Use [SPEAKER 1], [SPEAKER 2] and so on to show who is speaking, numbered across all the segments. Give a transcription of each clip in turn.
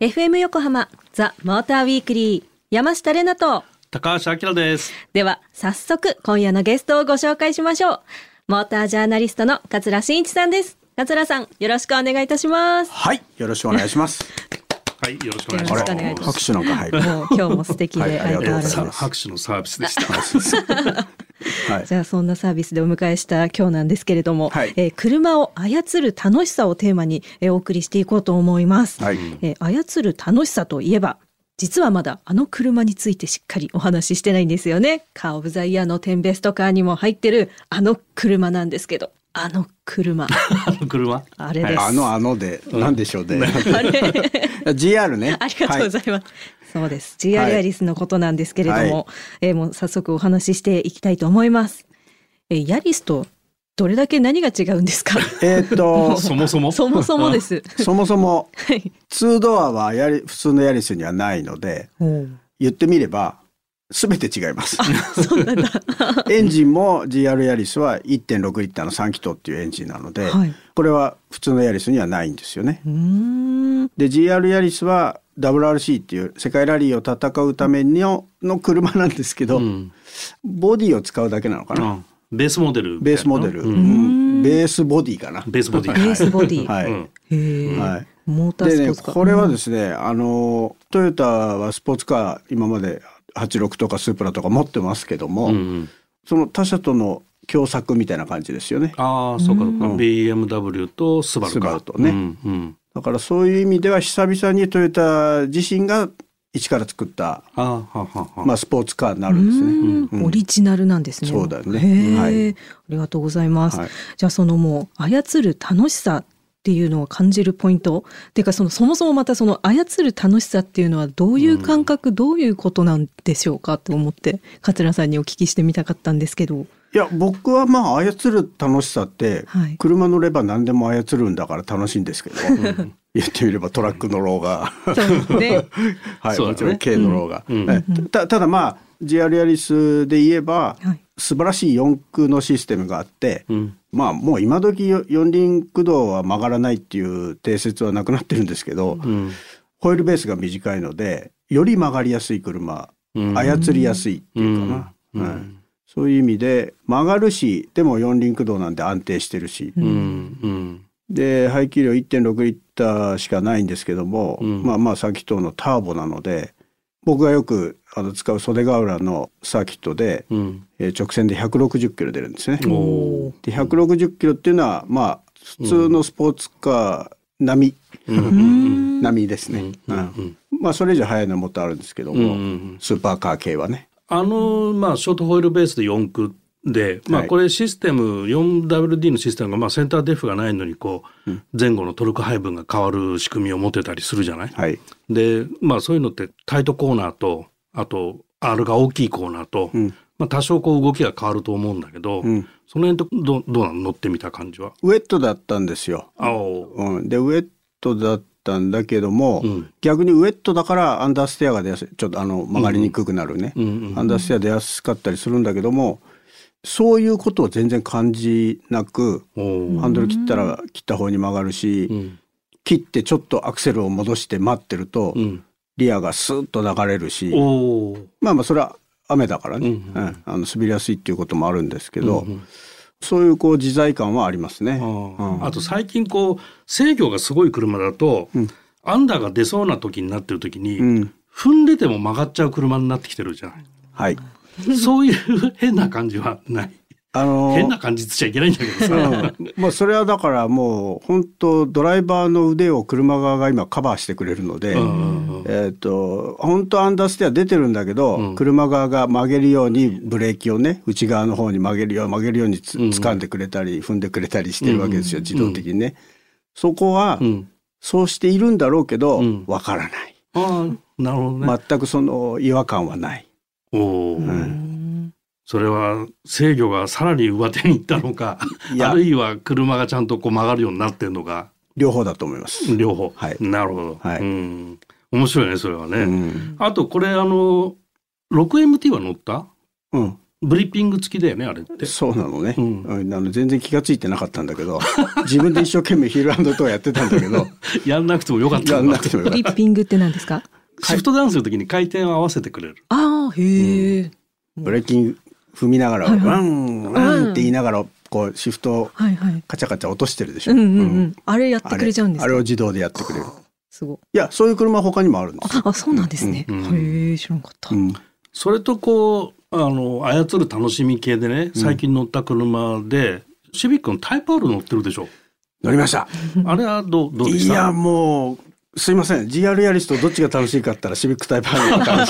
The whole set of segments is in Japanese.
[SPEAKER 1] FM 横浜ザ・モーターウィークリー山下れなと
[SPEAKER 2] 高橋明です。
[SPEAKER 1] では早速今夜のゲストをご紹介しましょうモータージャーナリストの桂真一さんです桂さんよろしくお願いいたします
[SPEAKER 3] はい、よろしくお願いします。
[SPEAKER 2] はい、よろしくお願いします。
[SPEAKER 3] 拍手なんか入る。
[SPEAKER 1] もう今日も素敵で
[SPEAKER 3] はいありがとうございます
[SPEAKER 2] さ拍手のサービスでした。
[SPEAKER 3] はい。
[SPEAKER 1] じゃあそんなサービスでお迎えした今日なんですけれども、
[SPEAKER 3] はい
[SPEAKER 1] えー車を操る楽しさをテーマに、えーお送りしていこうと思います、
[SPEAKER 3] はい。
[SPEAKER 1] えー操る楽しさといえば実はまだあの車についてしっかりお話ししてないんですよねカー・オブ・ザ・イヤーのテンベストカーにも入ってるあの車なんですけどあの車
[SPEAKER 2] あの車？
[SPEAKER 1] あれです、
[SPEAKER 3] あのあので、なんでしょうね。
[SPEAKER 1] あれ
[SPEAKER 3] GR ね。
[SPEAKER 1] ありがとうございます。そうです。GR
[SPEAKER 3] はい
[SPEAKER 1] アリスのことなんですけれども、
[SPEAKER 3] はい
[SPEAKER 1] えーもう早速お話ししていきたいと思います。えーヤリスとどれだけ何が違うんですか？
[SPEAKER 3] えーっと、
[SPEAKER 2] そもそも？
[SPEAKER 1] そもそもで。す。
[SPEAKER 3] そもそも
[SPEAKER 1] はい。
[SPEAKER 3] 2ドアはやり普通のヤリスにはないので、言ってみればすべて違います。エンジンも GR ヤリスは1.6リッターの3気筒っていうエンジンなので、
[SPEAKER 1] はい。
[SPEAKER 3] これは普通のヤリスにはないんですよね。で GR ヤリスは WRC っていう世界ラリーを戦うためのの車なんですけど、
[SPEAKER 2] うん。
[SPEAKER 3] ボディを使うだけなのかな、
[SPEAKER 2] うんベースモデル。
[SPEAKER 3] ベースモデル、ベースボディかな。
[SPEAKER 2] ベースボディ。
[SPEAKER 1] ベースボディ。
[SPEAKER 3] はい、はい
[SPEAKER 1] モーター
[SPEAKER 3] でね
[SPEAKER 1] スポーツか。
[SPEAKER 3] これはですね、あのトヨタはスポーツカー今まで86とかスープラとか持ってますけども、
[SPEAKER 2] うんうん。
[SPEAKER 3] その他社との共作みたいな感じですよね。
[SPEAKER 2] ああ、そうかそう
[SPEAKER 3] ん
[SPEAKER 2] BMW とスバルか。
[SPEAKER 3] スバルとね
[SPEAKER 2] うんうん。
[SPEAKER 3] だからそういう意味では久々にトヨタ自身が一から作った、
[SPEAKER 2] ああ、ははは。
[SPEAKER 3] まあ、スポーツカーになる
[SPEAKER 1] うん
[SPEAKER 3] ですね。うん
[SPEAKER 1] オリジナルなんですね。
[SPEAKER 3] そうだよねはい
[SPEAKER 1] ありがとうございます。
[SPEAKER 3] はい
[SPEAKER 1] じゃあそのもう操る楽しさっていうのを感じるポイント？っていうかそのそもそもまたその操る楽しさっていうのはどういう感覚、どういうことなんでしょうかと思って桂さんにお聞きしてみたかったんですけど。
[SPEAKER 3] いや僕はまあ操る楽しさって、
[SPEAKER 1] はい。
[SPEAKER 3] 車乗れば何でも操るんだから楽しいんですけど、言ってみればトラック乗ろうが、
[SPEAKER 1] そうですね。
[SPEAKER 3] はい、
[SPEAKER 2] ね。
[SPEAKER 3] もちろん軽乗ろうが、
[SPEAKER 2] うん。
[SPEAKER 3] ただまあ GR ヤリスで言えば、
[SPEAKER 1] はい。
[SPEAKER 3] 素晴らしい四駆のシステムがあって、
[SPEAKER 2] うん。
[SPEAKER 3] まあもう今時四輪駆動は曲がらないっていう定説はなくなってるんですけど、
[SPEAKER 2] うん。
[SPEAKER 3] ホイールベースが短いのでより曲がりやすい車、
[SPEAKER 2] うん。
[SPEAKER 3] 操りやすいっていうかな、そういう意味で曲がるしでも四輪駆動なんで安定してるし。で排気量1.6リッターしかないんですけども、
[SPEAKER 2] うん。
[SPEAKER 3] まあまあサーキットのターボなので僕がよくあの使う袖ヶ浦のサーキットで、
[SPEAKER 2] うん。
[SPEAKER 3] えー直線で160キロ出るんですね。で160キロっていうのはまあ普通のスポーツカー並み、
[SPEAKER 2] うん。
[SPEAKER 1] う
[SPEAKER 2] うん。
[SPEAKER 1] ん
[SPEAKER 3] 並みですね、
[SPEAKER 2] うん。
[SPEAKER 3] うんまあそれ以上速いのもっとあるんですけども、
[SPEAKER 2] うん。
[SPEAKER 3] スーパーカー系はね
[SPEAKER 2] あのまあショートホイールベースで4駆で、まあ、
[SPEAKER 3] はい。
[SPEAKER 2] これシステム 4WD のシステムが、まあ、センターデフがないのにこう前後のトルク配分が変わる仕組みを持てたりするじゃない、
[SPEAKER 3] はい。
[SPEAKER 2] でまあそういうのってタイトコーナーとあと R が大きいコーナーと、
[SPEAKER 3] うん。
[SPEAKER 2] まあ、多少こう動きが変わると思うんだけど、
[SPEAKER 3] うん。
[SPEAKER 2] その辺ってどどうなの乗ってみた感じは？
[SPEAKER 3] ウェットだったんですよ、うん、でウェットだったんだけども、
[SPEAKER 2] うん。
[SPEAKER 3] 逆にウェットだからアンダーステアが出やすい。ちょっとあの曲がりにくくなるね、アンダーステア出やすかったりするんだけどもそういうことを全然感じなくハンドル切ったら切った方に曲がるし、
[SPEAKER 2] うん。
[SPEAKER 3] 切ってちょっとアクセルを戻して待ってると、
[SPEAKER 2] うん。
[SPEAKER 3] リアがスーッと流れるしまあまあそれは雨だからね、
[SPEAKER 2] う
[SPEAKER 3] うんん。あの滑りやすいっていうこともあるんですけど、
[SPEAKER 2] うんうん
[SPEAKER 3] そういうこう自在感はありますね。
[SPEAKER 2] あ
[SPEAKER 3] うん。
[SPEAKER 2] ああと最近こう制御がすごい車だと、
[SPEAKER 3] うん。
[SPEAKER 2] アンダーが出そうな時になってる時に、
[SPEAKER 3] うん。
[SPEAKER 2] 踏んでても曲がっちゃう車になってきてるじゃない。
[SPEAKER 3] はい
[SPEAKER 2] そういう変な感じはない。
[SPEAKER 3] あのー
[SPEAKER 2] 変な感じって言っちゃいけないんだけどさ。
[SPEAKER 3] うん、まあそれはだからもう本当ドライバーの腕を車側が今カバーしてくれるので、えっ、と本当アンダーステア出てるんだけど、
[SPEAKER 2] うん
[SPEAKER 3] 車側が曲げるようにブレーキをね内側の方に曲げるよう曲げるようにつ
[SPEAKER 2] うん
[SPEAKER 3] 掴んでくれたり踏んでくれたりしてるわけですよ、
[SPEAKER 2] うん
[SPEAKER 3] 自動的にね。そこは
[SPEAKER 2] うん
[SPEAKER 3] そうしているんだろうけど
[SPEAKER 2] うん
[SPEAKER 3] わ、からない。
[SPEAKER 2] ああなるほどね。
[SPEAKER 3] 全くその違和感はない。
[SPEAKER 2] おお、
[SPEAKER 3] うん
[SPEAKER 2] それは制御がさらに上手にいったのかあるいは車がちゃんとこう曲がるようになってるのか。
[SPEAKER 3] 両方だと思います。
[SPEAKER 2] 両方、
[SPEAKER 3] はい。
[SPEAKER 2] なるほど、
[SPEAKER 3] はい。
[SPEAKER 2] うん、面白いねそれはね、
[SPEAKER 3] うん。
[SPEAKER 2] あとこれあの 6MT は乗った？
[SPEAKER 3] うん、
[SPEAKER 2] ブリッピング付きだよねあれって。
[SPEAKER 3] そうなのね、
[SPEAKER 2] うん。
[SPEAKER 3] うん。あの全然気がついてなかったんだけど 自分で一生懸命ヒールアンドとやってたんだけど。
[SPEAKER 2] やんなくてもよかった
[SPEAKER 3] やんなくてもよかった。
[SPEAKER 1] フリッピングって何ですか？
[SPEAKER 2] シフトダウンするときに回転を合わせてくれる。
[SPEAKER 1] ああへえ、
[SPEAKER 3] ブレーキング踏みながら、
[SPEAKER 1] はいはい。
[SPEAKER 3] ワンワンって言いながらこうシフトを
[SPEAKER 1] はいはい。
[SPEAKER 3] カチャカチャ落としてるでしょ、
[SPEAKER 1] うんうんうん、
[SPEAKER 3] うん。
[SPEAKER 1] あれやってくれちゃうんですか
[SPEAKER 3] あれを自動でやってくれる。
[SPEAKER 1] すごい。
[SPEAKER 3] いやそういう車は他にもあるんですよ、
[SPEAKER 1] ああそうなんですね、
[SPEAKER 2] うん。
[SPEAKER 1] へえ知らなかった、
[SPEAKER 3] うん。
[SPEAKER 2] それとこうあの操る楽しみ系でね最近乗った車で、シビックのタイプ R 乗ってるでしょ。
[SPEAKER 3] 乗りました。
[SPEAKER 2] あれはどうどうでし
[SPEAKER 3] いや
[SPEAKER 2] た
[SPEAKER 3] もうすいません。GR ヤリスとどっちが楽しいかったらシビックタイプ R が楽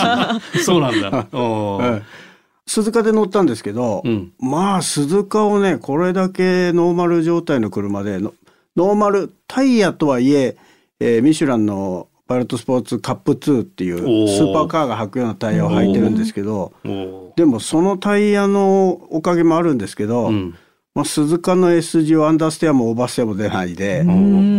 [SPEAKER 3] しい
[SPEAKER 2] そうなんだ。
[SPEAKER 3] はい。鈴鹿で乗ったんですけど、
[SPEAKER 2] うん。
[SPEAKER 3] まあ鈴鹿をねこれだけノーマル状態の車でノノーマルタイヤとはいええーミシュランのパイロットスポーツカップ2っていうスーパーカーが履くようなタイヤを履いてるんですけどでもそのタイヤのおかげもあるんですけど、
[SPEAKER 2] うん。
[SPEAKER 3] まあ、鈴鹿の S 字をアンダーステアもオーバーステアも出ないで
[SPEAKER 1] ん。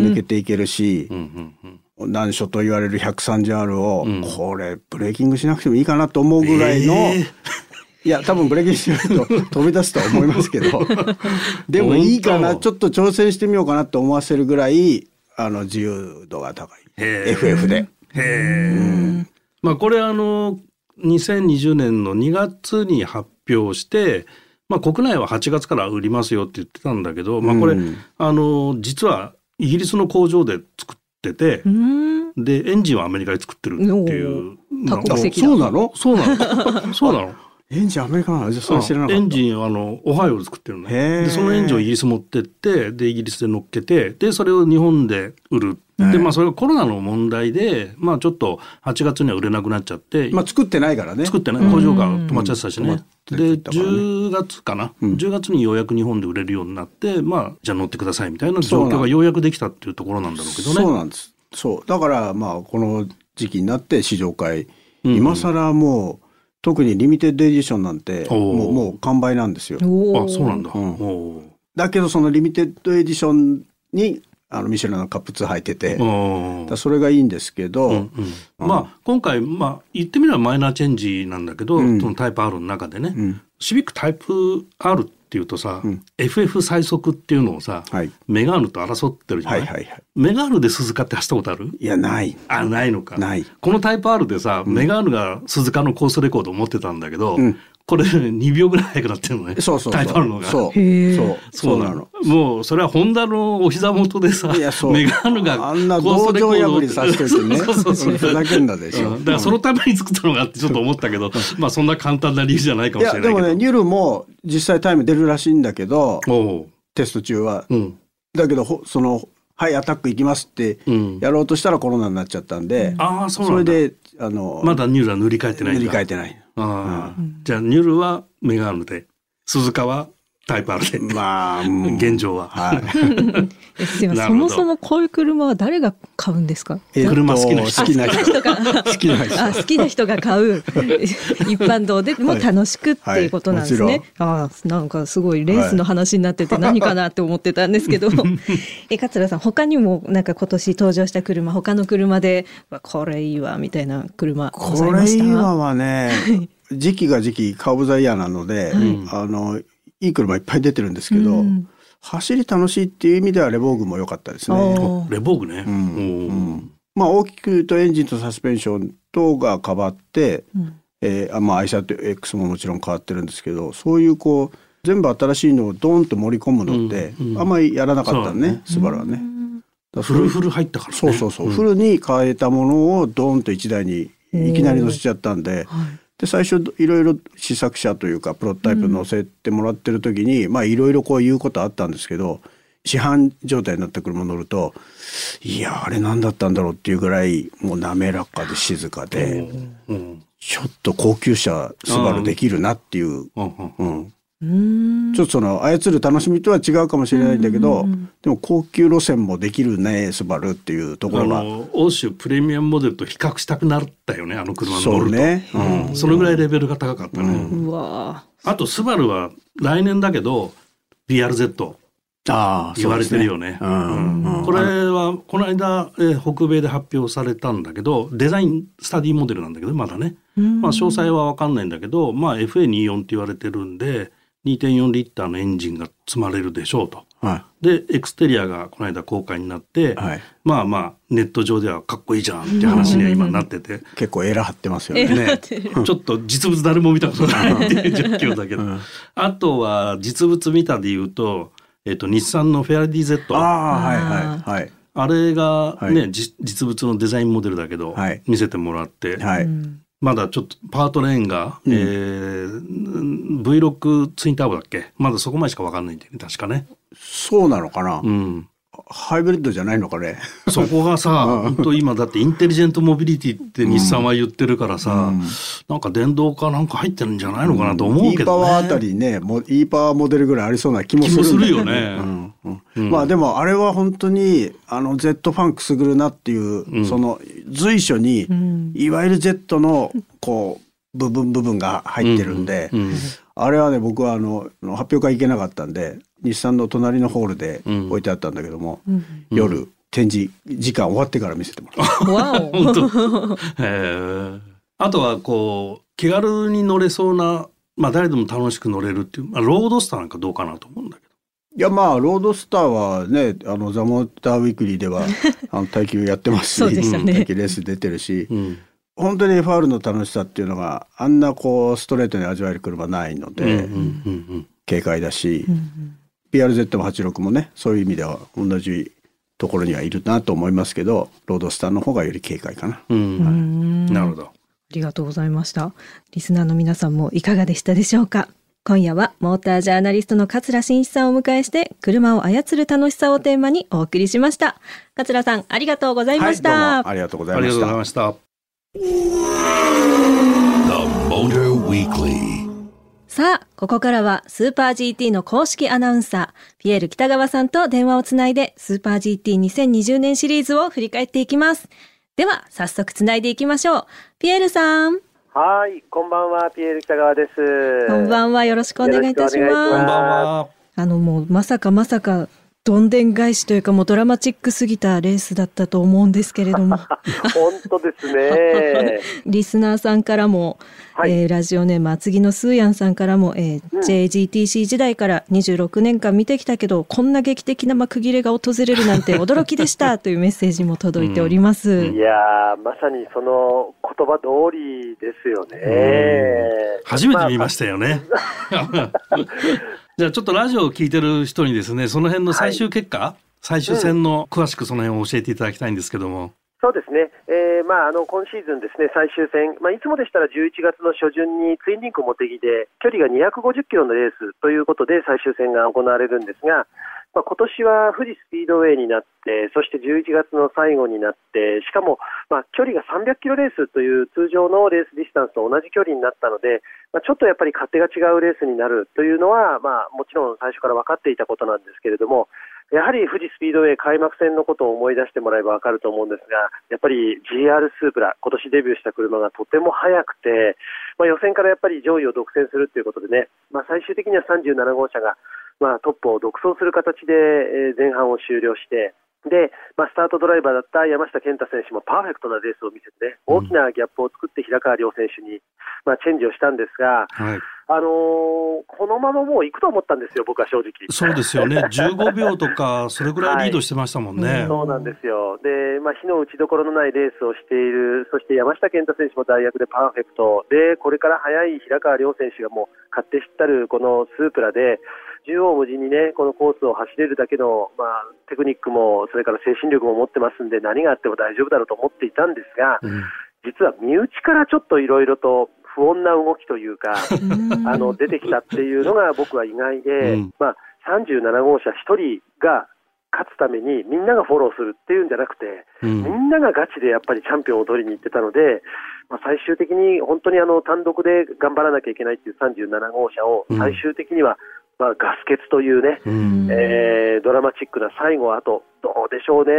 [SPEAKER 3] 抜けていけるし
[SPEAKER 2] うんうんうん
[SPEAKER 3] 難所と言われる 130R を、
[SPEAKER 2] うん。
[SPEAKER 3] これブレーキングしなくてもいいかなと思うぐらいの、
[SPEAKER 2] え
[SPEAKER 3] いや多分ブレーキングしないと 飛び出すとは思いますけど。でもいいかなちょっと挑戦してみようかなと思わせるぐらいあの自由度が高い。FF で。
[SPEAKER 2] まあこれあの2020年の2月に発表して、まあ国内は8月から売りますよって言ってたんだけど、まあこれ、
[SPEAKER 3] うん。
[SPEAKER 2] あの実はイギリスの工場で作ってて
[SPEAKER 1] う、ん
[SPEAKER 2] でエンジンはアメリカで作ってるっていう。
[SPEAKER 3] そうなの？
[SPEAKER 2] そうなの？そうなの？
[SPEAKER 3] エンジンアメリカなのじゃあそれ知らなか。
[SPEAKER 2] エンジンはあのオハイオで作ってるのでそのエンジンをイギリス持ってってでイギリスで乗っけてでそれを日本で売るでまあそれがコロナの問題でまあちょっと8月には売れなくなっちゃって、
[SPEAKER 3] まあ作ってないからね。
[SPEAKER 2] 作ってない。工場が止まっちゃってたしね、
[SPEAKER 3] うん止まって
[SPEAKER 2] で
[SPEAKER 3] たからね。
[SPEAKER 2] 10月かな、
[SPEAKER 3] うん。
[SPEAKER 2] 10月にようやく日本で売れるようになってまあじゃあ乗ってくださいみたいな状況がようやくできたっていうところなんだろうけどね。
[SPEAKER 3] そうなんです。そう。だからまあこの時期になって試乗会、
[SPEAKER 2] うん。
[SPEAKER 3] 今更もう特にリミテッドエディションなんてもうもう完売なんですよ。
[SPEAKER 2] あそうなんだ、
[SPEAKER 3] うん。だけどそのリミテッドエディションにあのミシュランのカップ2入ってて、それがいいんですけど、
[SPEAKER 2] うんうん。まあ今回まあ言ってみればマイナーチェンジなんだけど、
[SPEAKER 3] うん。
[SPEAKER 2] そのタイプ R の中でね、
[SPEAKER 3] うん。
[SPEAKER 2] シビックタイプ R っていうとさ、
[SPEAKER 3] うん。
[SPEAKER 2] FF 最速っていうのをさ、
[SPEAKER 3] はい。
[SPEAKER 2] メガーヌと争ってるじゃな、
[SPEAKER 3] はいいはいはい。
[SPEAKER 2] メガーヌで鈴鹿って走ったことある？
[SPEAKER 3] いやない。
[SPEAKER 2] あないのか。
[SPEAKER 3] ない。
[SPEAKER 2] このタイプ R でさ、メガーヌが鈴鹿のコースレコードを持ってたんだけど、
[SPEAKER 3] うん
[SPEAKER 2] これ2秒ぐらい速くなってるのね
[SPEAKER 3] そうそうそう。
[SPEAKER 2] タイプ R のが
[SPEAKER 3] そうそうそうなの。
[SPEAKER 2] もうそれはホンダのお膝元でさ
[SPEAKER 3] いやそう
[SPEAKER 2] メガーヌが
[SPEAKER 3] あんな道場破りさせといてね。
[SPEAKER 2] そうそうそう
[SPEAKER 3] ふざけんなでしょ。
[SPEAKER 2] うんだからそのために作ったのがあってちょっと思ったけど、まあそんな簡単な理由じゃないかもしれないけど。
[SPEAKER 3] でもねニュルも実際タイム出るらしいんだけどテスト中は。
[SPEAKER 2] うん
[SPEAKER 3] だけどほその「はいアタック行きます」って
[SPEAKER 2] うん。
[SPEAKER 3] やろうとしたらコロナになっちゃったんで、
[SPEAKER 2] ああそうなんだ。
[SPEAKER 3] それであの
[SPEAKER 2] まだニュールは塗り替えてない。
[SPEAKER 3] 塗り替えてない。
[SPEAKER 2] ああ、じゃあニュールはメガーヌで、鈴鹿はタイプ R で。
[SPEAKER 3] まあ、う。ん
[SPEAKER 2] 現状は。
[SPEAKER 3] はい。
[SPEAKER 1] えすいません。そもそもこういう車は誰が買うんですか？
[SPEAKER 3] え
[SPEAKER 2] 車好きな人。
[SPEAKER 3] 好きな人。
[SPEAKER 1] 人が。
[SPEAKER 3] 好きな人。
[SPEAKER 1] あ好きな人が買う。一般道でも楽しくっていうことなんですね。
[SPEAKER 3] はい。はい。
[SPEAKER 1] ああなんかすごいレースの話になってて何かなって思ってたんですけど、え桂さん他にもなんか今年登場した車他の車でわこれいいわみたいな車ござい
[SPEAKER 3] こ
[SPEAKER 1] ました？
[SPEAKER 3] れ今はね、時期が時期カーブザイヤーなので、
[SPEAKER 1] はい。
[SPEAKER 3] あのいい車いっぱい出てるんですけど、
[SPEAKER 1] うん。
[SPEAKER 3] 走り楽しいっていう意味ではレボーグも良かったですね。
[SPEAKER 1] お
[SPEAKER 2] レボーグね。
[SPEAKER 3] うん。まあ大きく言うとエンジンとサスペンション等が変わって、
[SPEAKER 1] うん。
[SPEAKER 3] えーあまあ、アイシャと X ももちろん変わってるんですけどそういうこう全部新しいのをドーンと盛り込むのって、
[SPEAKER 2] うんうん。
[SPEAKER 3] あんまりやらなかったのね
[SPEAKER 2] そう
[SPEAKER 3] スバルはね。
[SPEAKER 2] フルフル入ったからね。
[SPEAKER 3] そうそうそう、
[SPEAKER 2] ん。
[SPEAKER 3] フルに変えたものをドーンと1台にいきなり乗せちゃったんで。
[SPEAKER 1] はい
[SPEAKER 3] で最初いろいろ試作車というかプロトタイプ乗せてもらってる時に、まあいろいろこう言うことあったんですけど市販状態になった車乗るといやあれ何だったんだろうっていうぐらいもう滑らかで静かで、
[SPEAKER 2] うん。
[SPEAKER 3] ちょっと高級車スバルできるなっていう、
[SPEAKER 2] うんうん。
[SPEAKER 3] うん、
[SPEAKER 1] うん
[SPEAKER 3] ちょっとその操る楽しみとは違うかもしれないんだけど、でも高級路線もできるねスバルっていうとこ
[SPEAKER 2] あ
[SPEAKER 3] ろが
[SPEAKER 2] の欧州プレミアムモデルと比較したくなったよねあの車乗ると。
[SPEAKER 3] そうね、
[SPEAKER 2] うん。そのぐらいレベルが高かったね、
[SPEAKER 1] うわ。
[SPEAKER 2] あとスバルは来年だけど BRZ
[SPEAKER 3] ああ
[SPEAKER 2] 言われてるよね。
[SPEAKER 3] うんうん。
[SPEAKER 2] これはこの間、えー北米で発表されたんだけどデザインスタディモデルなんだけどまだね、まあ、詳細は分かんないんだけど、まあ、FA24 って言われてるんで2.4リッターのエンジンが積まれるでしょうと。
[SPEAKER 3] は
[SPEAKER 2] でエクステリアがこの間公開になって、
[SPEAKER 3] はい。
[SPEAKER 2] まあまあネット上ではかっこいいじゃんって話には今なってて、
[SPEAKER 3] い、結構エラ張ってますよ
[SPEAKER 1] え
[SPEAKER 3] ね。
[SPEAKER 2] ね、ちょっと実物誰も見たことないっていう状況だけど、
[SPEAKER 3] うん。
[SPEAKER 2] あとは実物見たで言うと、えっと日産のフェアリティ Z
[SPEAKER 3] あ
[SPEAKER 2] あ
[SPEAKER 3] あはいはいはい。
[SPEAKER 2] れがね、
[SPEAKER 3] はい。
[SPEAKER 2] じ実物のデザインモデルだけど、
[SPEAKER 3] はい。
[SPEAKER 2] 見せてもらって、
[SPEAKER 3] はい。
[SPEAKER 2] まだちょっとパートレーンが、
[SPEAKER 3] うん。
[SPEAKER 2] えー V6 ツインターボだっけ？まだそこまでしか分かんないんだよね確かね。
[SPEAKER 3] そうなのかな、
[SPEAKER 2] うん
[SPEAKER 3] ハイブリッドじゃないのかね。
[SPEAKER 2] そこがさ、本当今だってインテリジェントモビリティって日産は言ってるからさ、
[SPEAKER 3] うん。
[SPEAKER 2] なんか電動化なんか入ってるんじゃないのかなと思う
[SPEAKER 3] e
[SPEAKER 2] けどね。
[SPEAKER 3] パワーあたりね、もう e パワーモデルぐらいありそうな気もする
[SPEAKER 2] もするよね。
[SPEAKER 3] うん。まあでもあれは本当にあの Z ファンクすぐるなっていう、
[SPEAKER 2] ん。
[SPEAKER 3] その随所に、
[SPEAKER 1] ん。
[SPEAKER 3] いわゆる Z のこう部分部分が入ってるんで、
[SPEAKER 2] うん。
[SPEAKER 3] あれはね僕はあの発表会行けなかったんで日産の隣のホールで
[SPEAKER 2] うん。
[SPEAKER 3] 置いてあったんだけども、
[SPEAKER 1] うん。
[SPEAKER 3] 夜展示時間終わってから見せてもらった。
[SPEAKER 1] わお。
[SPEAKER 2] 本当。へえあとはこう気軽に乗れそうな、まあ、誰でも楽しく乗れるっていう、まあ、ロードスターなんかどうかなと思うんだけど。
[SPEAKER 3] いやまあロードスターはねあのザ・モーターウィークリーでは あの耐久やってますし
[SPEAKER 1] ね。
[SPEAKER 3] 耐久レース出てるし、
[SPEAKER 2] うん。
[SPEAKER 3] 本当に FR の楽しさっていうのがあんなこうストレートに味わえる車ないので、
[SPEAKER 2] うんうんうん
[SPEAKER 3] 軽快だし、
[SPEAKER 1] う
[SPEAKER 3] 86もねそういう意味では同じところにはいるなと思いますけどロードスターの方がより軽快かな。
[SPEAKER 2] うん
[SPEAKER 1] う
[SPEAKER 2] うん
[SPEAKER 1] ん
[SPEAKER 2] なるほど。
[SPEAKER 1] ありがとうございました。リスナーの皆さんもいかがでしたでしょうか？今夜はモータージャーナリストの桂真一さんをお迎えして車を操る楽しさをテーマにお送りしました。桂さんありがとうございました。
[SPEAKER 3] はい、どうもありがとうございました
[SPEAKER 2] ありがとうござい。ました。
[SPEAKER 4] The Motor Weekly.
[SPEAKER 1] さあ、ここからはスーパー GT の公式アナウンサー、ピエール北川さんと電話をつないで、スーパー GT2020 年シリーズを振り返っていきます。では、早速つないでいきましょう。ピエールさん、
[SPEAKER 5] はい、こんばんは、ピエール北川です。
[SPEAKER 1] こんばんは。よろしくお願いいたしま。
[SPEAKER 2] こんばんは。
[SPEAKER 1] あの、もう、まさかまさか、どんでん返しというか、もうドラマチックすぎたレースだったと思うんですけれども、
[SPEAKER 5] 本当ですね。
[SPEAKER 1] リスナーさんからも、
[SPEAKER 5] はい
[SPEAKER 1] えーラジオネーム厚木のスーヤンさんからも、えー JGTC 時代から26年間見てきたけどこんな劇的な幕切れが訪れるなんて驚きでした というメッセージも届いております。
[SPEAKER 5] いやー、まさにその言葉通りですよね。
[SPEAKER 2] 初めて見ましたよね。じゃあちょっとラジオを聞いてる人にですね、その辺の最終結果、最終戦の詳しくその辺を教えていただきたいんですけども。
[SPEAKER 5] そうですね、えーまあ、あの今シーズンですね、最終戦、まあ、いつもでしたら11月の初旬にツインリンクを持ってきて、距離が250キロのレースということで最終戦が行われるんですが、まあ、今年は富士スピードウェイになって、そして11月の最後になって、しかも、まあ、距離が300キロレースという通常のレースディスタンスと同じ距離になったので、まあ、ちょっとやっぱり勝手が違うレースになるというのは、まあ、もちろん最初から分かっていたことなんですけれども、やはり富士スピードウェイ開幕戦のことを思い出してもらえば分かると思うんですが、やっぱり GR スープラ、今年デビューした車がとても速くて、まあ、予選からやっぱり上位を独占するということでね、まあ、最終的には37号車が、まあ、トップを独走する形で、前半を終了して、で、まあ、スタートドライバーだった山下健太選手もパーフェクトなレースを見せてね、大きなギャップを作って平川亮選手に、まあ、チェンジをしたんですが、
[SPEAKER 2] はい。
[SPEAKER 5] あのーこのままもう行くと思ったんですよ、僕は正直。
[SPEAKER 2] そうですよね。15秒とか、それぐらいリードしてましたもんね。
[SPEAKER 5] そうなんですよ。で、まあ、火の打ちどころのないレースをしている、そして山下健太選手も大学でパーフェクト、で、これから速い平川亮選手がもう勝手知ったるこのスープラで、縦横無尽にね、このコースを走れるだけの、まあ、テクニックも、それから精神力も持ってますんで、何があっても大丈夫だろうと思っていたんですが、
[SPEAKER 2] うん
[SPEAKER 5] 実は身内からちょっといろいろと不穏な動きというか、
[SPEAKER 1] うん。
[SPEAKER 5] あの出てきたっていうのが僕は意外で、
[SPEAKER 2] うん。
[SPEAKER 5] まあ、37号車1人が勝つためにみんながフォローするっていうんじゃなくて、
[SPEAKER 2] うん。
[SPEAKER 5] みんながガチでやっぱりチャンピオンを取りに行ってたので、まあ、最終的に本当にあの単独で頑張らなきゃいけないっていう37号車を
[SPEAKER 2] うん。
[SPEAKER 5] 最終的には、まあ、ガス欠というね、
[SPEAKER 2] うん。
[SPEAKER 5] えードラマチックな最後あと、どうでしょうね、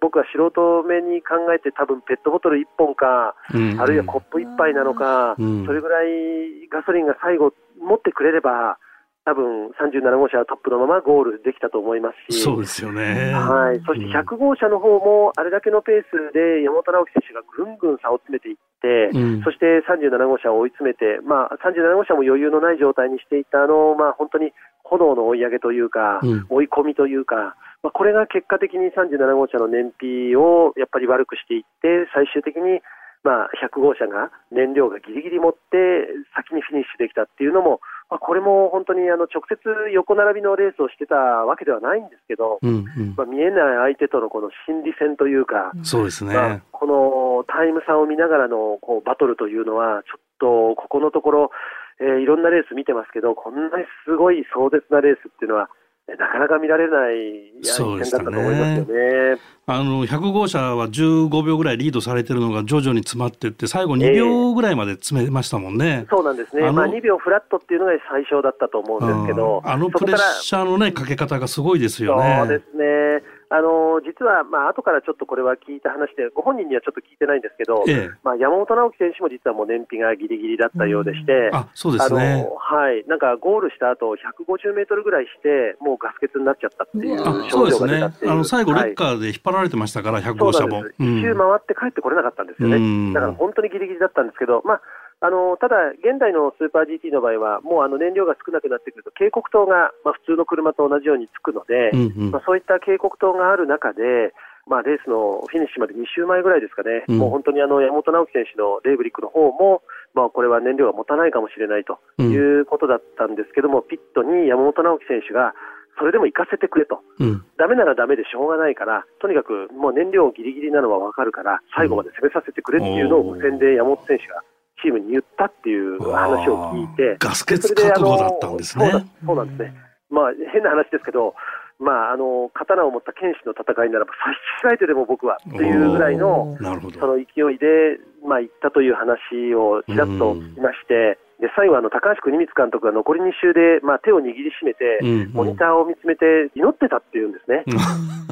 [SPEAKER 5] 僕は素人目に考えて、多分ペットボトル1本か、
[SPEAKER 2] うん。
[SPEAKER 5] あるいはコップ1杯なのか、
[SPEAKER 2] うん。
[SPEAKER 5] それぐらいガソリンが最後持ってくれれば、多分37号車はトップのままゴールできたと思いますし、
[SPEAKER 2] そうですよね。
[SPEAKER 5] はい、そして100号車の方も、あれだけのペースで山本直樹選手がぐんぐん差を詰めていって、うん、そして37号車を追い詰めて、まあ、37号車も余裕のない状態にしていたあの、まあ、本当に炎の追い上げというか、うん、追い込みというか、まあ、これが結果的に37号車の燃費をやっぱり悪くしていって、最終的にまあ、100号車が燃料がギリギリ持って先にフィニッシュできたっていうのも、まあ、これも本当にあの直接横並びのレースをしてたわけではないんですけど、うんうん、まあ、見えない相手とのこの心理戦というか、
[SPEAKER 2] そうですね、
[SPEAKER 5] まあ、このタイム差を見ながらのこうバトルというのは、ちょっとここのところ、えー、いろんなレース見てますけど、こんなにすごい壮絶なレースっていうのは、なかなか見られない戦だったと思いますよね。
[SPEAKER 2] あの100号車は15秒ぐらいリードされてるのが徐々に詰まっていって最後2秒ぐらいまで詰めましたもんね。
[SPEAKER 5] えー、そうなんですね。まあ2秒フラットっていうのが最初だったと思うんですけど、
[SPEAKER 2] あのプレッシャーのねかけ方がすごいですよね。
[SPEAKER 5] そうですね。あの実は、まあ後からちょっとこれは聞いた話で、ご本人にはちょっと聞いてないんですけど、ええ、まあ、山本直樹選手も実はもう燃費がぎりぎりだったようでして、
[SPEAKER 2] あそうですね。
[SPEAKER 5] はい、なんかゴールした後150メートルぐらいして、もうガス欠になっちゃったっていう症状が出たっていう、
[SPEAKER 2] ね、あの最後、レッカーで引っ張られてましたから、は。い、100号車も。
[SPEAKER 5] 一周回って帰ってこれなかったんですよね、だから本当にぎりぎりだったんですけど、まああのただ、現代のスーパー GT の場合は、もうあの燃料が少なくなってくると、警告灯が、まあ、普通の車と同じようにつくので、うんうん、まあ、そういった警告灯がある中で、まあ、レースのフィニッシュまで2週前ぐらいですかね、うん、もう本当にあの山本直樹選手のレイブリックの方も、まあ、これは燃料が持たないかもしれないということだったんですけども、うん、ピットに山本直樹選手が、それでも行かせてくれと、うん、ダメならダメでしょうがないから、とにかくもう燃料ぎりぎりなのは分かるから、最後まで攻めさせてくれっていうのを無線で山本選手がチームに言ったっていう話を聞いて、
[SPEAKER 2] ガス欠覚悟だったんですね。
[SPEAKER 5] そうなんですね。まあ、変な話ですけど、まあ、あの刀を持った剣士の戦いならば差し違えてでも僕はっていうぐらいのその勢いで、まあ、行ったという話をちらっと聞きまして、で最後あの、高橋国光監督が残り2周で、まあ、手を握りしめて、モニターを見つめて祈ってたっていうんですね、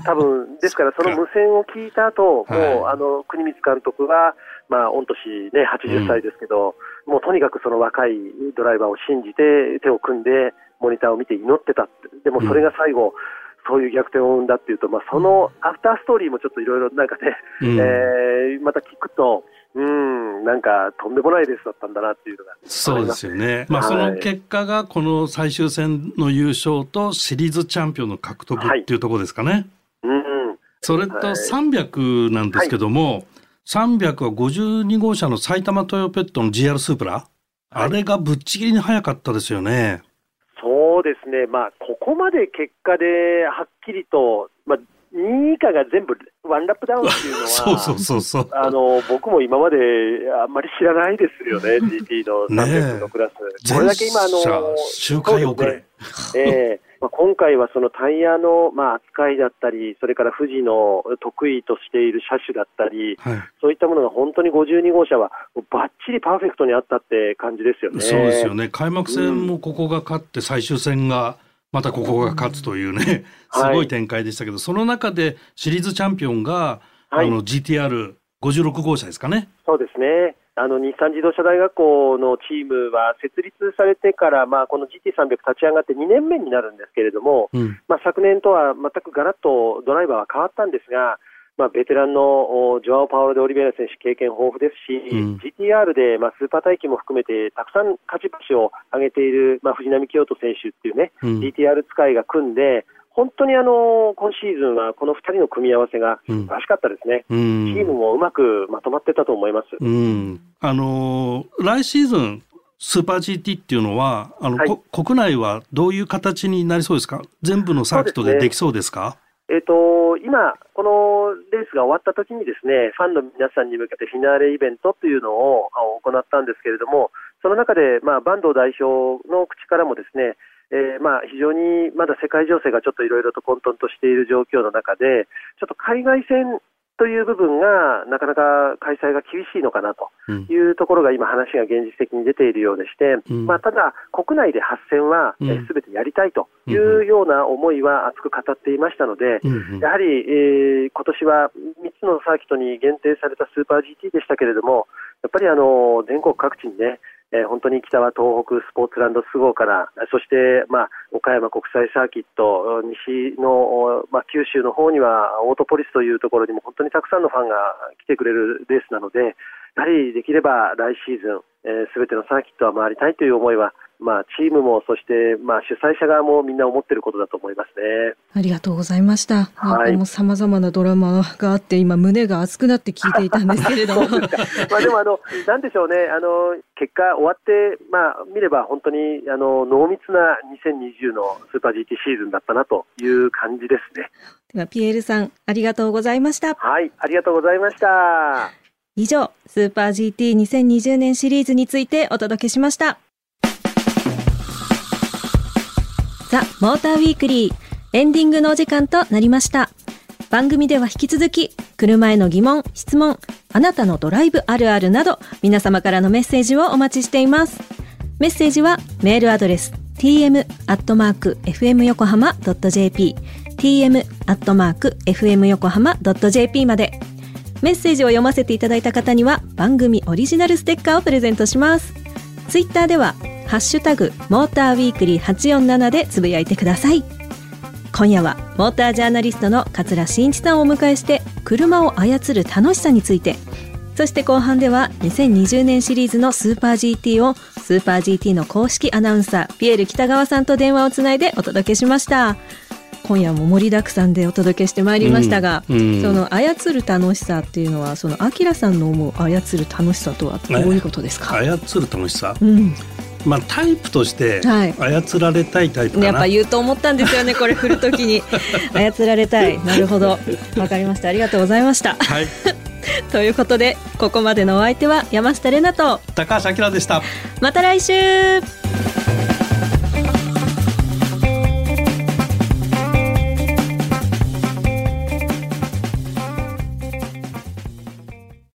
[SPEAKER 5] 多分ですから、その無線を聞いた後、もうあの国光監督は、まあ、御年、ね、80歳ですけど、うん、もうとにかくその若いドライバーを信じて、手を組んで、モニターを見て祈ってたでもそれが最後、うん、そういう逆転を生んだっていうと、まあ、そのアフターストーリーもちょっといろいろなんかね、うん、えー、また聞くと、うん、なんかとんでもないレースだったんだなっていうのが
[SPEAKER 2] そうですよね。まあ、その結果がこの最終戦の優勝とシリーズチャンピオンの獲得っていうところですかね。はい、うん、それと300なんですけども、はい300は52号車の埼玉トヨペットの GR スープラ、はい、あれがぶっちぎりに速かったですよね。
[SPEAKER 5] そうですね、まあ、ここまで結果ではっきりと、まあ、2位以下が全部ワンラップダウンっていうのは、
[SPEAKER 2] そうそうそうそう
[SPEAKER 5] あの僕も今まであんまり知らないですよね、GT の300のクラス。これだけ今あの、
[SPEAKER 2] 周回遅れ。
[SPEAKER 5] えーまあ、今回はそのタイヤのまあ扱いだったり、それから富士の得意としている車種だったり、はい、そういったものが本当に52号車はばっちりパーフェクトにあったって感じですよね。
[SPEAKER 2] そうですよね。開幕戦もここが勝って、最終戦がまたここが勝つというね、すごい展開でしたけど、はい、その中でシリーズチャンピオンが、はい、あの GTR56 号車ですかね。
[SPEAKER 5] そうですね。あの日産自動車大学校のチームは設立されてから、まあ、この GT300 立ち上がって2年目になるんですけれども、うん、まあ、昨年とは全くガラッとドライバーは変わったんですが、まあ、ベテランのジョアオ・パウロ・でオリベラ選手、経験豊富ですし、うん、GTR で、まあ、スーパー待機も含めて、たくさん勝ち星を上げている、まあ、藤波清人選手っていうね、うん、GTR 使いが組んで、本当にあの今シーズンはこの2人の組み合わせが素晴らしかったですね、うん、チームもうまくまとまってたと思います、
[SPEAKER 2] うん、あの来シーズン、スーパー GT っていうのは、あの、はい、国内はどういう形になりそうですか、全部のサーキットでできそうですか？
[SPEAKER 5] えーと、今、このレースが終わった時にですねファンの皆さんに向けてフィナーレイベントというのを行ったんですけれども、その中で、まあ、坂東代表の口からもですねえー、まあ、非常にまだ世界情勢がちょっといろいろと混沌としている状況の中で、ちょっと海外戦という部分がなかなか開催が厳しいのかなというところが今、話が現実的に出ているようでして、うん、まあ、ただ、国内で8戦はすべ、えてやりたいというような思いは熱く語っていましたので、うん、やはり、えー、今年は3つのサーキットに限定されたスーパー GT でしたけれども、やっぱりあの全国各地にね、えー、本当に北は東北スポーツランドス号から、そして、まあ、岡山国際サーキット、西の、まあ、九州の方にはオートポリスというところにも本当にたくさんのファンが来てくれるレースなので、やはりできれば来シーズン、す、え、べ、てのサーキットは回りたいという思いはまあ、チームもそして、まあ、主催者側もみんな思っていることだと思いますね。
[SPEAKER 1] ありがとうございました。はい、もう様々なドラマがあって、今胸が熱くなって聞いていたんですけれども。
[SPEAKER 5] まあ、でも、あの、なんでしょうね、あの、結果終わって、まあ、見れば本当に、あの、濃密な2020のスーパー GT シーズンだったなという感じですね。
[SPEAKER 1] では、ピエールさん、ありがとうございました。
[SPEAKER 5] はい、ありがとうございました。
[SPEAKER 1] 以上、スーパー GT2020 年シリーズについてお届けしました。ザ・モーターウィークリーエンディングのお時間となりました。番組では引き続き、車への疑問、質問、あなたのドライブあるあるなど、皆様からのメッセージをお待ちしています。メッセージはメールアドレス tm.fmyokohama.jp tm.fmyokohama.jp まで。メッセージを読ませていただいた方には番組オリジナルステッカーをプレゼントします。ツイッターではハッシュタグモーターウィークリー847でつぶやいてください。今夜はモータージャーナリストの桂真一さんをお迎えして車を操る楽しさについて。そして後半では2020年シリーズのスーパー GT をスーパー GT の公式アナウンサーピエール北川さんと電話をつないでお届けしました。今夜も盛りだくさんでお届けしてまいりましたが、うんうん、その操る楽しさっていうのはそのアキラさんの思う操る楽しさとはどういうことですか、
[SPEAKER 2] 操る楽しさ、うん。まあ、タイプとして操られたいタイプ、は
[SPEAKER 1] い、やっぱ言うと思ったんですよねこれ振るときに。操られたい。なるほど。わかりました。ありがとうございました、はい、ということでここまでのお相手は山下玲奈と
[SPEAKER 2] 高橋明でした。
[SPEAKER 1] また来週